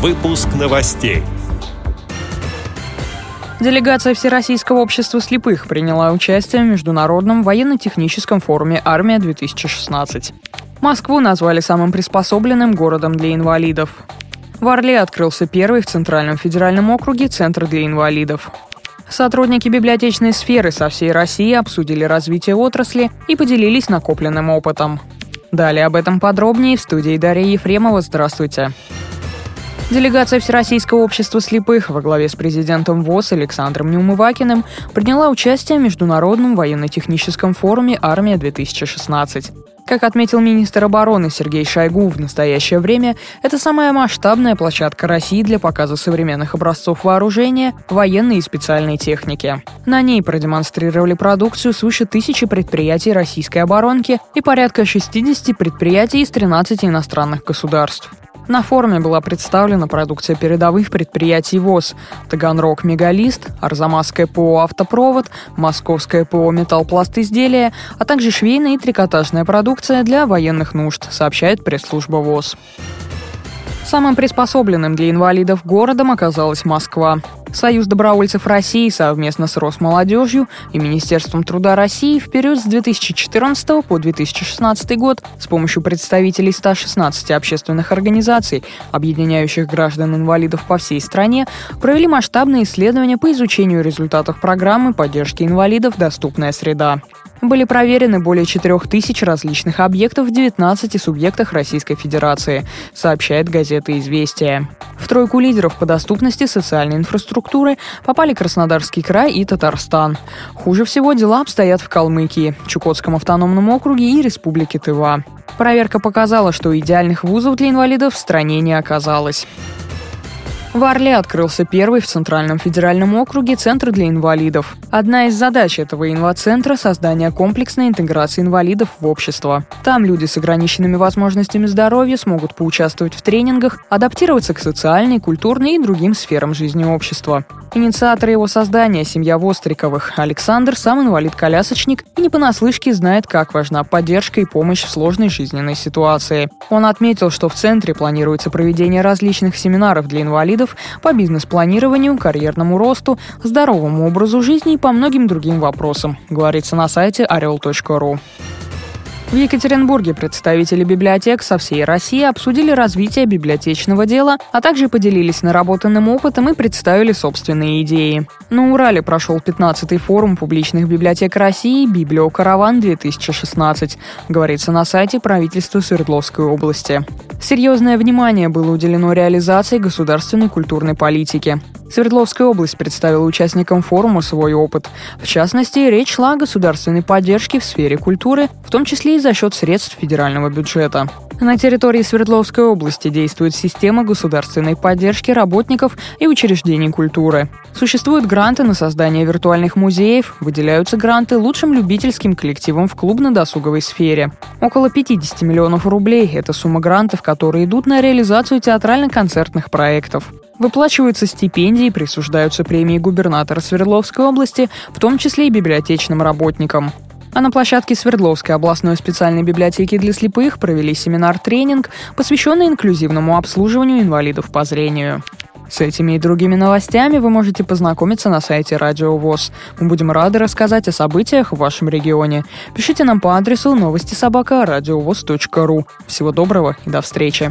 Выпуск новостей. Делегация Всероссийского общества слепых приняла участие в Международном военно-техническом форуме «Армия-2016». Москву назвали самым приспособленным городом для инвалидов. В Орле открылся первый в Центральном федеральном округе Центр для инвалидов. Сотрудники библиотечной сферы со всей России обсудили развитие отрасли и поделились накопленным опытом. Далее об этом подробнее в студии Дарья Ефремова. Здравствуйте. Делегация Всероссийского общества слепых во главе с президентом ВОЗ Александром Неумывакиным приняла участие в Международном военно-техническом форуме «Армия-2016». Как отметил министр обороны Сергей Шойгу, в настоящее время это самая масштабная площадка России для показа современных образцов вооружения, военной и специальной техники. На ней продемонстрировали продукцию свыше тысячи предприятий российской оборонки и порядка 60 предприятий из 13 иностранных государств. На форуме была представлена продукция передовых предприятий ВОЗ – Таганрог «Мегалист», Арзамасское ПО «Автопровод», Московское ПО «Металлпласт изделия», а также швейная и трикотажная продукция для военных нужд, сообщает пресс-служба ВОЗ. Самым приспособленным для инвалидов городом оказалась Москва. Союз добровольцев России совместно с Росмолодежью и Министерством труда России в период с 2014 по 2016 год с помощью представителей 116 общественных организаций, объединяющих граждан-инвалидов по всей стране, провели масштабные исследования по изучению результатов программы поддержки инвалидов «Доступная среда». Были проверены более 4000 различных объектов в 19 субъектах Российской Федерации, сообщает газета «Известия». В тройку лидеров по доступности социальной инфраструктуры попали Краснодарский край и Татарстан. Хуже всего дела обстоят в Калмыкии, Чукотском автономном округе и Республике Тыва. Проверка показала, что идеальных вузов для инвалидов в стране не оказалось. В Орле открылся первый в Центральном федеральном округе Центр для инвалидов. Одна из задач этого инвацентра – создание комплексной интеграции инвалидов в общество. Там люди с ограниченными возможностями здоровья смогут поучаствовать в тренингах, адаптироваться к социальной, культурной и другим сферам жизни общества. Инициатор его создания – семья Востриковых. Александр сам инвалид-колясочник и не понаслышке знает, как важна поддержка и помощь в сложной жизненной ситуации. Он отметил, что в центре планируется проведение различных семинаров для инвалидов по бизнес-планированию, карьерному росту, здоровому образу жизни и по многим другим вопросам, говорится на сайте орел.ру. В Екатеринбурге представители библиотек со всей России обсудили развитие библиотечного дела, а также поделились наработанным опытом и представили собственные идеи. На Урале прошел 15-й форум публичных библиотек России «Библиокараван-2016», говорится на сайте правительства Свердловской области. Серьезное внимание было уделено реализации государственной культурной политики. Свердловская область представила участникам форума свой опыт. В частности, речь шла о государственной поддержке в сфере культуры, в том числе и за счет средств федерального бюджета. На территории Свердловской области действует система государственной поддержки работников и учреждений культуры. Существуют гранты на создание виртуальных музеев, выделяются гранты лучшим любительским коллективам в клубно-досуговой сфере. Около 50 миллионов рублей – это сумма грантов, которые идут на реализацию театрально-концертных проектов. Выплачиваются стипендии, присуждаются премии губернатора Свердловской области, в том числе и библиотечным работникам. А на площадке Свердловской областной специальной библиотеки для слепых провели семинар-тренинг, посвященный инклюзивному обслуживанию инвалидов по зрению. С этими и другими новостями вы можете познакомиться на сайте Радио ВОЗ. Мы будем рады рассказать о событиях в вашем регионе. Пишите нам по адресу новости собака ру. Всего доброго и до встречи.